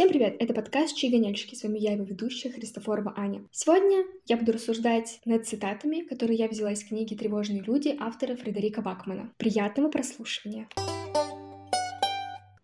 Всем привет! Это подкаст «Чьи гоняльщики». С вами я, его ведущая, Христофорова Аня. Сегодня я буду рассуждать над цитатами, которые я взяла из книги «Тревожные люди» автора Фредерика Бакмана. Приятного прослушивания!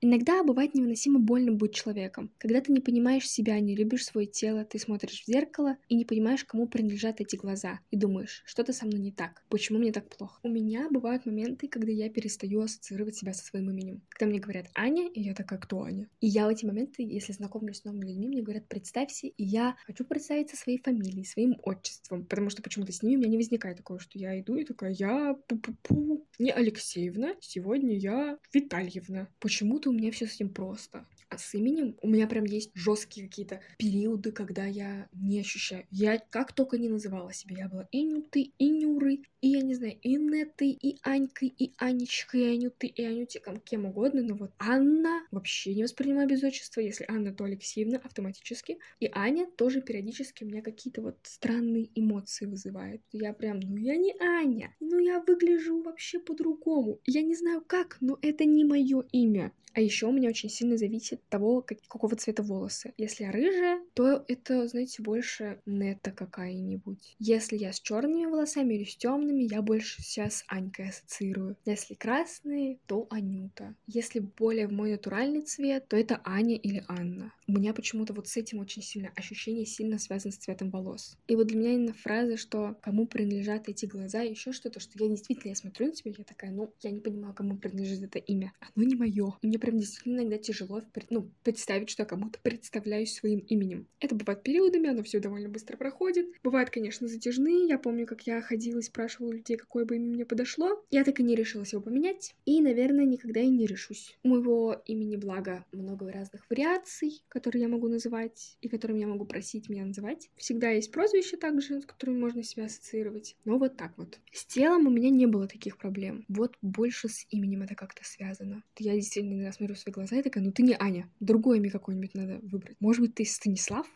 Иногда бывает невыносимо больно быть человеком. Когда ты не понимаешь себя, не любишь свое тело, ты смотришь в зеркало и не понимаешь, кому принадлежат эти глаза. И думаешь, что-то со мной не так. Почему мне так плохо? У меня бывают моменты, когда я перестаю ассоциировать себя со своим именем. Когда мне говорят Аня, и я такая, кто Аня? И я в эти моменты, если знакомлюсь с новыми людьми, мне говорят, представься, и я хочу представиться своей фамилией, своим отчеством, потому что почему-то с ними у меня не возникает такого, что я иду и такая, я пу-пу-пу, не Алексеевна, сегодня я Витальевна. Почему-то у меня все с этим просто. А с именем у меня прям есть жесткие какие-то периоды, когда я не ощущаю. Я как только не называла себя, я была Инюты, Инюры, и я не знаю, и Неты, и Анькой, и Анечкой, и Анюты, и Анютиком, кем угодно, но вот Анна вообще не воспринимаю без отчества. Если Анна, то Алексеевна автоматически. И Аня тоже периодически у меня какие-то вот странные эмоции вызывает. Я прям, ну я не Аня, ну я выгляжу вообще по-другому. Я не знаю как, но это не мое имя. А еще у меня очень сильно зависит от того, как, какого цвета волосы. Если я рыжая, то это, знаете, больше нета какая-нибудь. Если я с черными волосами или с темными, я больше сейчас Анькой ассоциирую. Если красные, то Анюта. Если более мой натуральный цвет, то это Аня или Анна. У меня почему-то вот с этим очень сильно ощущение сильно связано с цветом волос. И вот для меня именно фраза, что кому принадлежат эти глаза, еще что-то, что я действительно я смотрю на тебя, я такая, ну, я не понимаю, кому принадлежит это имя. Оно не мое. Мне прям действительно иногда тяжело ну, представить, что я кому-то представляюсь своим именем. Это бывает периодами, оно все довольно быстро проходит. Бывает, конечно, затяжные. Я помню, как я ходила и спрашивала людей, какое бы имя мне подошло. Я так и не решилась его поменять. И, наверное, никогда и не решусь. У моего имени благо много разных вариаций, которые я могу называть и которыми я могу просить меня называть. Всегда есть прозвище также, с которыми можно себя ассоциировать. Но вот так вот. С телом у меня не было таких проблем. Вот больше с именем это как-то связано. Я действительно иногда смотрю в свои глаза и такая, ну ты не Аня, другое имя какое-нибудь надо выбрать. Может быть, ты Станислав?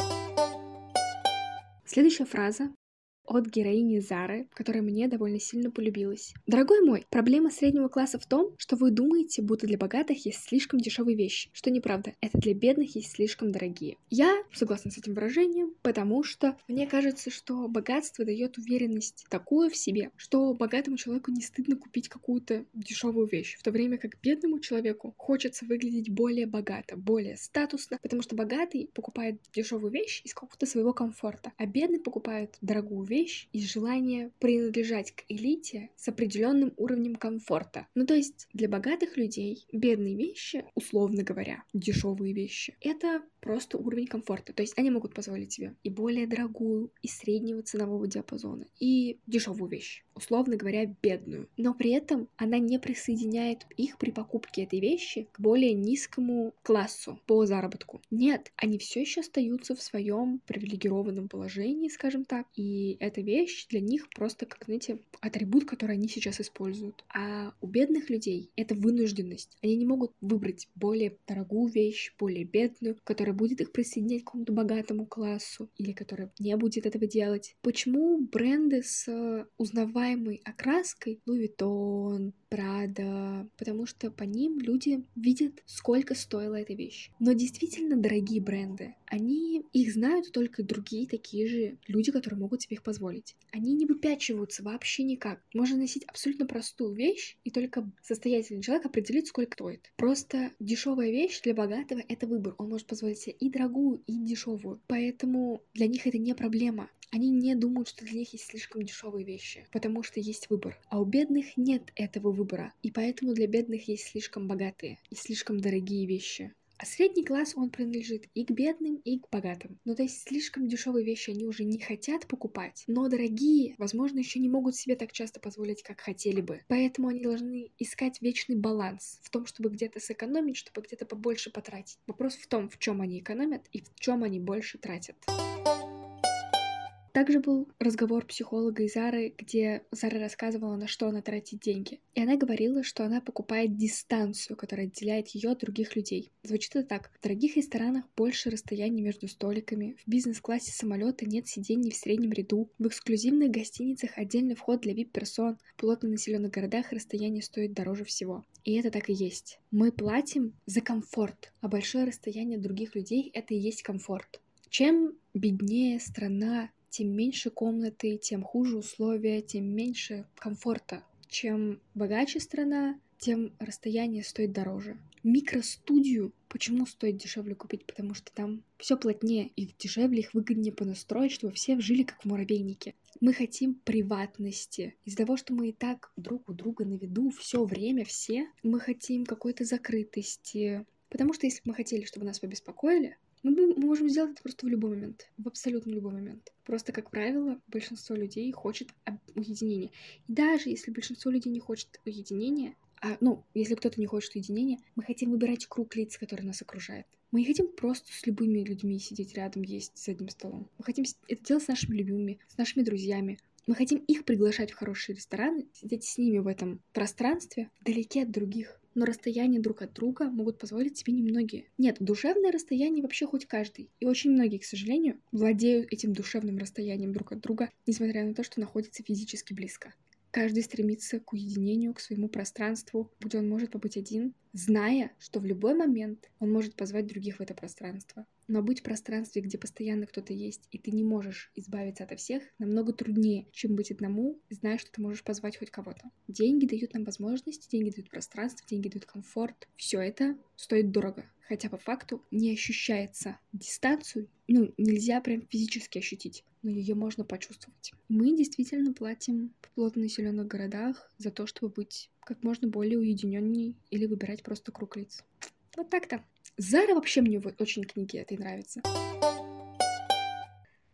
Следующая фраза от героини Зары, которая мне довольно сильно полюбилась. Дорогой мой, проблема среднего класса в том, что вы думаете, будто для богатых есть слишком дешевые вещи, что неправда, это для бедных есть слишком дорогие. Я согласна с этим выражением, потому что мне кажется, что богатство дает уверенность такую в себе, что богатому человеку не стыдно купить какую-то дешевую вещь, в то время как бедному человеку хочется выглядеть более богато, более статусно, потому что богатый покупает дешевую вещь из какого-то своего комфорта, а бедный покупает дорогую вещь вещь из желания принадлежать к элите с определенным уровнем комфорта. Ну то есть для богатых людей бедные вещи, условно говоря, дешевые вещи, это просто уровень комфорта. То есть они могут позволить себе и более дорогую, и среднего ценового диапазона, и дешевую вещь, условно говоря, бедную. Но при этом она не присоединяет их при покупке этой вещи к более низкому классу по заработку. Нет, они все еще остаются в своем привилегированном положении, скажем так, и эта вещь для них просто, как, знаете, атрибут, который они сейчас используют. А у бедных людей это вынужденность. Они не могут выбрать более дорогую вещь, более бедную, которая которая будет их присоединять к какому-то богатому классу или которая не будет этого делать. Почему бренды с узнаваемой окраской Louis Vuitton, Prada, потому что по ним люди видят, сколько стоила эта вещь. Но действительно дорогие бренды, они их знают только другие такие же люди, которые могут себе их позволить. Они не выпячиваются вообще никак. Можно носить абсолютно простую вещь, и только состоятельный человек определит, сколько стоит. Просто дешевая вещь для богатого — это выбор. Он может позволить себе и дорогую, и дешевую. Поэтому для них это не проблема. Они не думают, что для них есть слишком дешевые вещи, потому что есть выбор. А у бедных нет этого выбора, и поэтому для бедных есть слишком богатые и слишком дорогие вещи. А средний класс, он принадлежит и к бедным, и к богатым. Ну, то есть слишком дешевые вещи они уже не хотят покупать, но дорогие, возможно, еще не могут себе так часто позволить, как хотели бы. Поэтому они должны искать вечный баланс в том, чтобы где-то сэкономить, чтобы где-то побольше потратить. Вопрос в том, в чем они экономят и в чем они больше тратят. Также был разговор психолога и где Зара рассказывала, на что она тратит деньги. И она говорила, что она покупает дистанцию, которая отделяет ее от других людей. Звучит это так. В дорогих ресторанах больше расстояний между столиками, в бизнес-классе самолета нет сидений в среднем ряду, в эксклюзивных гостиницах отдельный вход для VIP-персон, в плотно населенных городах расстояние стоит дороже всего. И это так и есть. Мы платим за комфорт, а большое расстояние от других людей — это и есть комфорт. Чем беднее страна, тем меньше комнаты, тем хуже условия, тем меньше комфорта. Чем богаче страна, тем расстояние стоит дороже. Микростудию почему стоит дешевле купить? Потому что там все плотнее, их дешевле, их выгоднее понастроить, чтобы все жили как в муравейнике. Мы хотим приватности. Из-за того, что мы и так друг у друга на виду все время, все, мы хотим какой-то закрытости. Потому что если бы мы хотели, чтобы нас побеспокоили, мы, мы можем сделать это просто в любой момент, в абсолютно любой момент. Просто, как правило, большинство людей хочет уединения. И даже если большинство людей не хочет уединения, а, ну, если кто-то не хочет уединения, мы хотим выбирать круг лиц, который нас окружает. Мы не хотим просто с любыми людьми сидеть рядом, есть за одним столом. Мы хотим это делать с нашими любимыми, с нашими друзьями. Мы хотим их приглашать в хорошие рестораны, сидеть с ними в этом пространстве, вдалеке от других но расстояние друг от друга могут позволить себе немногие. Нет, душевное расстояние вообще хоть каждый. И очень многие, к сожалению, владеют этим душевным расстоянием друг от друга, несмотря на то, что находятся физически близко. Каждый стремится к уединению, к своему пространству, где он может побыть один, зная, что в любой момент он может позвать других в это пространство. Но быть в пространстве, где постоянно кто-то есть, и ты не можешь избавиться от всех, намного труднее, чем быть одному, зная, что ты можешь позвать хоть кого-то. Деньги дают нам возможности, деньги дают пространство, деньги дают комфорт. Все это стоит дорого. Хотя по факту не ощущается дистанцию, ну, нельзя прям физически ощутить, но ее можно почувствовать. Мы действительно платим в плотно населенных городах за то, чтобы быть как можно более уединенней или выбирать просто круг лиц. Вот так-то. Зара вообще мне очень книги этой нравятся.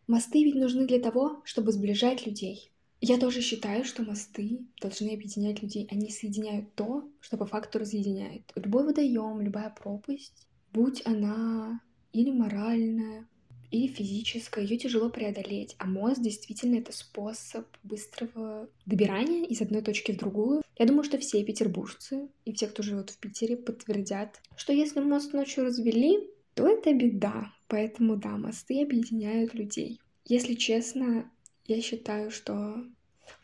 Мосты ведь нужны для того, чтобы сближать людей. Я тоже считаю, что мосты должны объединять людей. Они соединяют то, что по факту разъединяет. Любой водоем, любая пропасть, будь она или моральная, или физическое, ее тяжело преодолеть. А мост действительно это способ быстрого добирания из одной точки в другую. Я думаю, что все петербуржцы и все, кто живет в Питере, подтвердят, что если мост ночью развели, то это беда. Поэтому да, мосты объединяют людей. Если честно, я считаю, что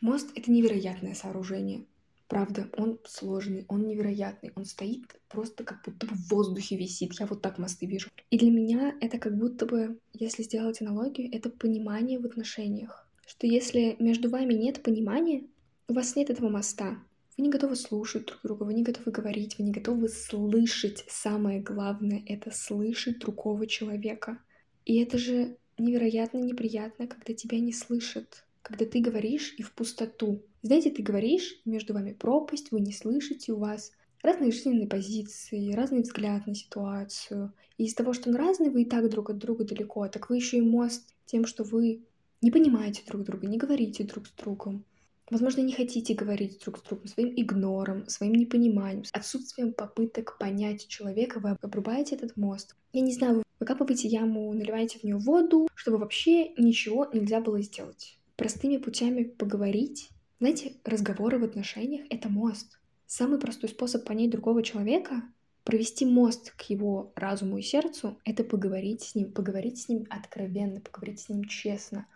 мост — это невероятное сооружение. Правда, он сложный, он невероятный, он стоит просто как будто бы в воздухе висит. Я вот так мосты вижу. И для меня это как будто бы, если сделать аналогию, это понимание в отношениях. Что если между вами нет понимания, у вас нет этого моста, вы не готовы слушать друг друга, вы не готовы говорить, вы не готовы слышать. Самое главное — это слышать другого человека. И это же невероятно неприятно, когда тебя не слышат, когда ты говоришь и в пустоту. Знаете, ты говоришь, между вами пропасть, вы не слышите, у вас разные жизненные позиции, разный взгляд на ситуацию. И из того, что он разный, вы и так друг от друга далеко, так вы еще и мост тем, что вы не понимаете друг друга, не говорите друг с другом. Возможно, не хотите говорить друг с другом, своим игнором, своим непониманием, отсутствием попыток понять человека, вы обрубаете этот мост. Я не знаю, вы выкапываете яму, наливаете в нее воду, чтобы вообще ничего нельзя было сделать. Простыми путями поговорить знаете, разговоры в отношениях — это мост. Самый простой способ понять другого человека — провести мост к его разуму и сердцу — это поговорить с ним, поговорить с ним откровенно, поговорить с ним честно,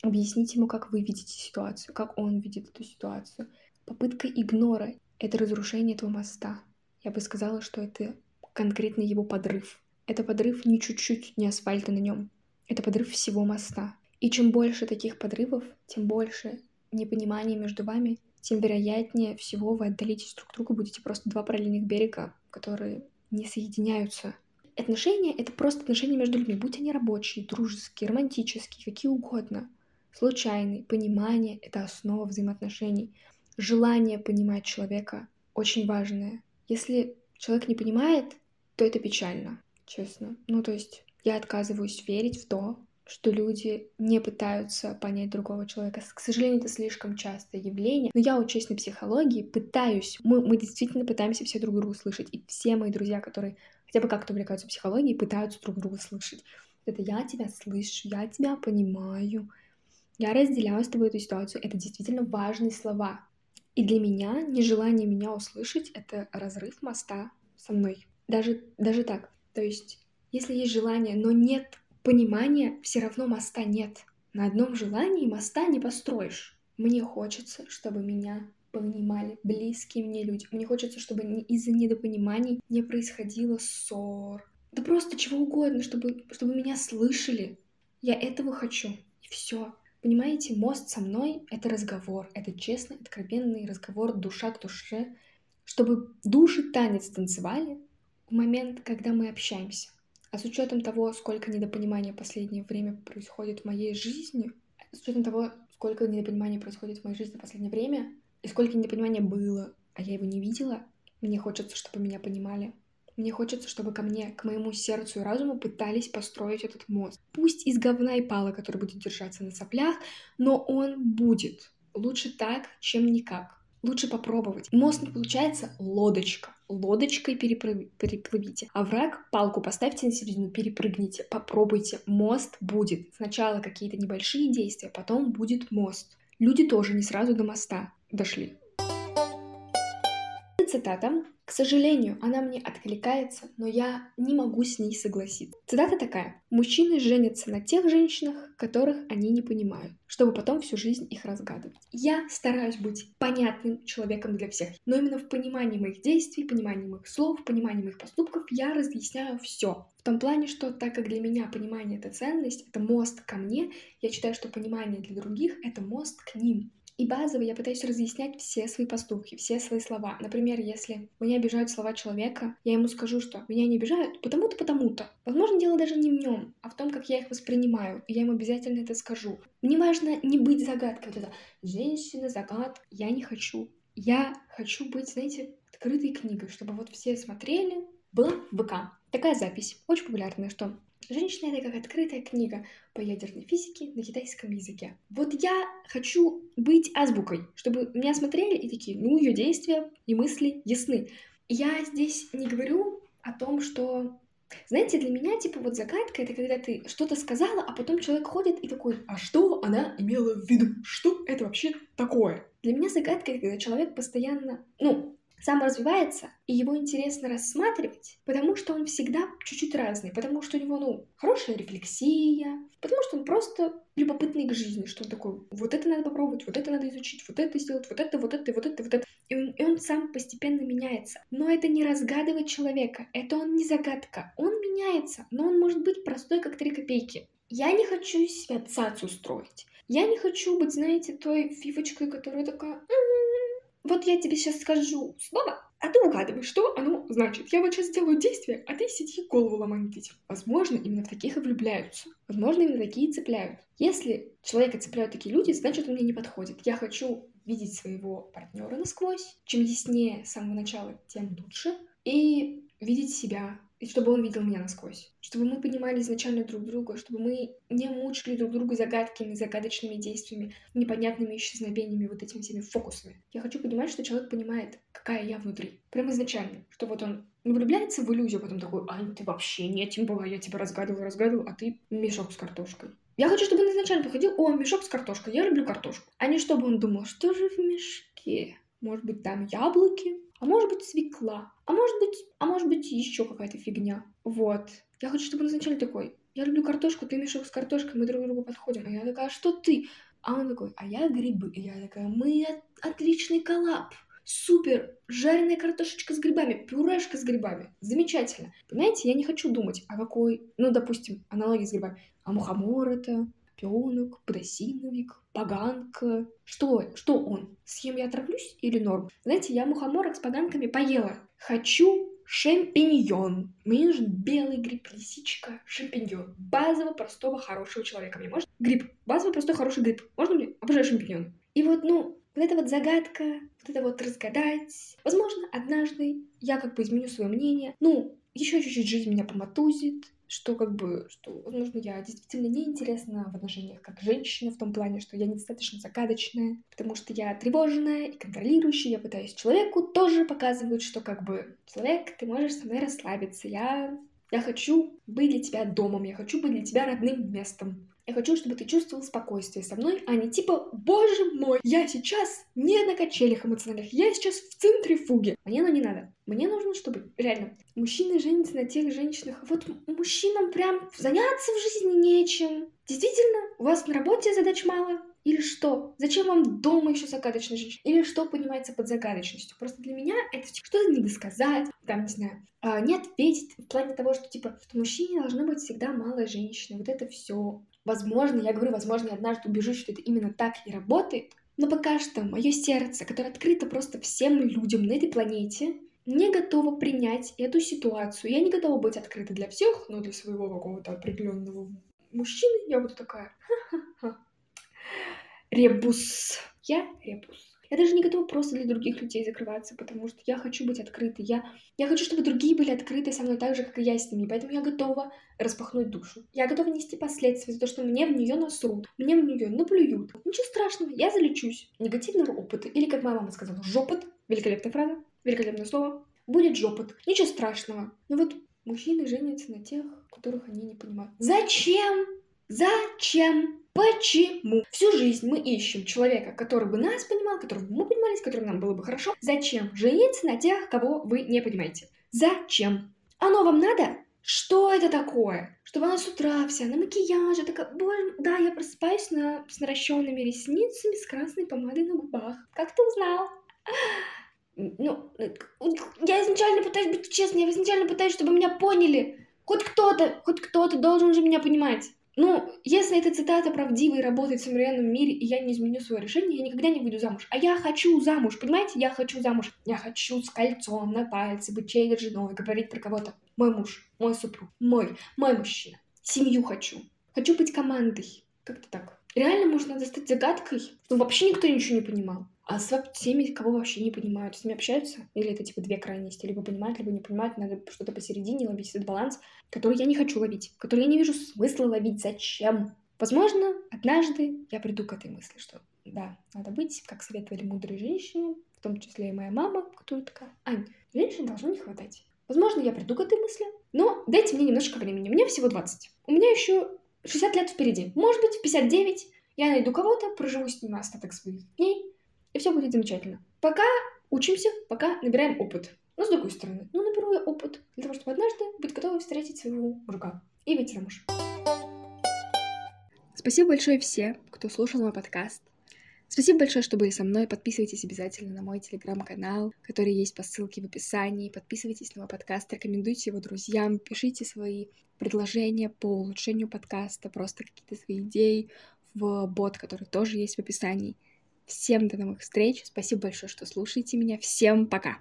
объяснить ему, как вы видите ситуацию, как он видит эту ситуацию. Попытка игнора — это разрушение этого моста. Я бы сказала, что это конкретно его подрыв. Это подрыв не чуть-чуть, не асфальта на нем. Это подрыв всего моста. И чем больше таких подрывов, тем больше непонимание между вами, тем вероятнее всего вы отдалитесь друг от друга, будете просто два параллельных берега, которые не соединяются. Отношения — это просто отношения между людьми, будь они рабочие, дружеские, романтические, какие угодно. Случайные. Понимание — это основа взаимоотношений. Желание понимать человека очень важное. Если человек не понимает, то это печально, честно. Ну, то есть я отказываюсь верить в то, что люди не пытаются понять другого человека. К сожалению, это слишком частое явление. Но я учусь на психологии, пытаюсь. Мы, мы действительно пытаемся все друг друга слышать. И все мои друзья, которые хотя бы как-то увлекаются психологией, пытаются друг друга слышать. Это я тебя слышу, я тебя понимаю. Я разделяю с тобой эту ситуацию. Это действительно важные слова. И для меня нежелание меня услышать — это разрыв моста со мной. Даже, даже так. То есть, если есть желание, но нет понимания, все равно моста нет. На одном желании моста не построишь. Мне хочется, чтобы меня понимали близкие мне люди. Мне хочется, чтобы из-за недопониманий не происходило ссор. Да просто чего угодно, чтобы, чтобы меня слышали. Я этого хочу. И все. Понимаете, мост со мной — это разговор. Это честный, откровенный разговор душа к душе. Чтобы души танец танцевали в момент, когда мы общаемся. А с учетом того, сколько недопонимания в последнее время происходит в моей жизни, с учетом того, сколько недопонимания происходит в моей жизни в последнее время, и сколько непонимания было, а я его не видела, мне хочется, чтобы меня понимали. Мне хочется, чтобы ко мне, к моему сердцу и разуму пытались построить этот мост. Пусть из говна и пала, который будет держаться на соплях, но он будет. Лучше так, чем никак. Лучше попробовать. Мост получается лодочка. Лодочкой переплыв... переплывите. А враг палку поставьте на середину, перепрыгните. Попробуйте. Мост будет. Сначала какие-то небольшие действия, потом будет мост. Люди тоже не сразу до моста дошли. Цитата. К сожалению, она мне откликается, но я не могу с ней согласиться. Цитата такая. Мужчины женятся на тех женщинах, которых они не понимают, чтобы потом всю жизнь их разгадывать. Я стараюсь быть понятным человеком для всех, но именно в понимании моих действий, понимании моих слов, понимании моих поступков я разъясняю все. В том плане, что так как для меня понимание — это ценность, это мост ко мне, я считаю, что понимание для других — это мост к ним. И базово я пытаюсь разъяснять все свои поступки, все свои слова. Например, если меня обижают слова человека, я ему скажу, что меня не обижают потому-то, потому-то. Возможно, дело даже не в нем, а в том, как я их воспринимаю. И я ему обязательно это скажу. Мне важно не быть загадкой. Вот это женщина, загад. Я не хочу. Я хочу быть, знаете, открытой книгой, чтобы вот все смотрели. Была ВК. Такая запись, очень популярная, что Женщина — это как открытая книга по ядерной физике на китайском языке. Вот я хочу быть азбукой, чтобы меня смотрели и такие, ну, ее действия и мысли ясны. Я здесь не говорю о том, что знаете, для меня, типа, вот загадка — это когда ты что-то сказала, а потом человек ходит и такой, а что она имела в виду? Что это вообще такое? Для меня загадка — это когда человек постоянно, ну, сам развивается, и его интересно рассматривать, потому что он всегда чуть-чуть разный, потому что у него, ну, хорошая рефлексия, потому что он просто любопытный к жизни, что он такой, вот это надо попробовать, вот это надо изучить, вот это сделать, вот это, вот это, вот это, вот это. И он, и он сам постепенно меняется. Но это не разгадывает человека, это он не загадка. Он меняется, но он может быть простой, как три копейки. Я не хочу себя цацу строить. Я не хочу быть, знаете, той фифочкой, которая такая... Вот я тебе сейчас скажу слово, а ты угадывай, что оно значит. Я вот сейчас сделаю действие, а ты сиди голову ломай этим. Возможно, именно в таких и влюбляются. Возможно, именно такие и цепляют. Если человека цепляют такие люди, значит, он мне не подходит. Я хочу видеть своего партнера насквозь. Чем яснее с самого начала, тем лучше. И видеть себя и чтобы он видел меня насквозь. Чтобы мы понимали изначально друг друга, чтобы мы не мучили друг друга загадками, загадочными действиями, непонятными исчезновениями, вот этими всеми фокусами. Я хочу понимать, что человек понимает, какая я внутри. Прям изначально. Что вот он не влюбляется в иллюзию, а потом такой, а ты вообще не этим была, я тебя разгадывал, разгадывал, а ты мешок с картошкой. Я хочу, чтобы он изначально приходил, о, мешок с картошкой, я люблю картошку. А не чтобы он думал, что же в мешке? Может быть, там яблоки? А может быть свекла, а может быть, а может быть еще какая-то фигня. Вот. Я хочу, чтобы он изначально такой, я люблю картошку, ты мешок с картошкой, мы друг другу подходим. А я такая, что ты? А он такой, а я грибы. И я такая, мы отличный коллаб. Супер! Жареная картошечка с грибами, пюрешка с грибами. Замечательно. Понимаете, я не хочу думать, а какой, ну, допустим, аналогии с грибами. А мухомор это, Пёнок, подосиновик, поганка. Что, что он? Съем я отравлюсь или норм? Знаете, я мухоморок с поганками поела. Хочу шампиньон. Мне нужен белый гриб, лисичка, шампиньон. Базово простого хорошего человека. Мне может гриб. Базово простой хороший гриб. Можно мне? Обожаю шампиньон. И вот, ну, вот эта вот загадка, вот это вот разгадать. Возможно, однажды я как бы изменю свое мнение. Ну, еще чуть-чуть жизнь меня поматузит, что как бы, что, возможно, я действительно неинтересна в отношениях как женщина, в том плане, что я недостаточно загадочная, потому что я тревожная и контролирующая, я пытаюсь человеку тоже показывать, что как бы, человек, ты можешь со мной расслабиться, я, я хочу быть для тебя домом, я хочу быть для тебя родным местом. Я хочу, чтобы ты чувствовал спокойствие со мной, а не типа, боже мой, я сейчас не на качелях эмоциональных, я сейчас в центре фуги. Мне оно не надо. Мне нужно, чтобы реально мужчины женятся на тех женщинах. Вот мужчинам прям заняться в жизни нечем. Действительно, у вас на работе задач мало, или что? Зачем вам дома еще загадочная женщина? Или что понимается под загадочностью? Просто для меня это что-то не досказать, там, не знаю, а, не ответить в плане того, что, типа, что мужчине должно быть всегда малая женщина. Вот это все. Возможно, я говорю, возможно, я однажды убежусь, что это именно так и работает. Но пока что мое сердце, которое открыто просто всем людям на этой планете, не готова принять эту ситуацию. Я не готова быть открыта для всех, но для своего какого-то определенного мужчины я буду такая. Ха-ха-ха ребус. Я ребус. Я даже не готова просто для других людей закрываться, потому что я хочу быть открытой. Я, я хочу, чтобы другие были открыты со мной так же, как и я с ними. Поэтому я готова распахнуть душу. Я готова нести последствия за то, что мне в нее насрут, мне в нее наплюют. Ничего страшного, я залечусь. Негативного опыта, или как моя мама сказала, жопот. Великолепная фраза, великолепное слово. Будет жопот. Ничего страшного. Но вот мужчины женятся на тех, которых они не понимают. Зачем? Зачем? Почему? Всю жизнь мы ищем человека, который бы нас понимал, которого бы мы понимали, с которым нам было бы хорошо. Зачем жениться на тех, кого вы не понимаете? Зачем? Оно вам надо? Что это такое? Чтобы она с утра вся на макияже, такая, боже, да, я просыпаюсь на, с наращенными ресницами, с красной помадой на губах. Как ты узнал? Ну, я изначально пытаюсь быть честной, я изначально пытаюсь, чтобы меня поняли. Хоть кто-то, хоть кто-то должен же меня понимать. Ну, если эта цитата правдива и работает в современном мире, и я не изменю свое решение, я никогда не выйду замуж. А я хочу замуж, понимаете? Я хочу замуж. Я хочу с кольцом на пальце быть чьей-то женой, говорить про кого-то. Мой муж, мой супруг, мой, мой мужчина. Семью хочу. Хочу быть командой. Как-то так. Реально можно достать загадкой, что вообще никто ничего не понимал. А с теми, кого вообще не понимают, с ними общаются? Или это типа две крайности? Либо понимают, либо не понимают, надо что-то посередине ловить этот баланс, который я не хочу ловить, который я не вижу смысла ловить. Зачем? Возможно, однажды я приду к этой мысли, что да, надо быть, как советовали мудрые женщины, в том числе и моя мама, которая такая, Ань, женщин должно не хватать. Возможно, я приду к этой мысли, но дайте мне немножко времени. Мне всего 20. У меня еще 60 лет впереди. Может быть, в 59 я найду кого-то, проживу с ним остаток своих дней, и все будет замечательно. Пока учимся, пока набираем опыт. Но с другой стороны, ну наберу я опыт для того, чтобы однажды быть готовой встретить своего мужика и выйти замуж. Спасибо большое все, кто слушал мой подкаст. Спасибо большое, что были со мной. Подписывайтесь обязательно на мой телеграм-канал, который есть по ссылке в описании. Подписывайтесь на мой подкаст, рекомендуйте его друзьям, пишите свои предложения по улучшению подкаста, просто какие-то свои идеи в бот, который тоже есть в описании. Всем до новых встреч. Спасибо большое, что слушаете меня. Всем пока.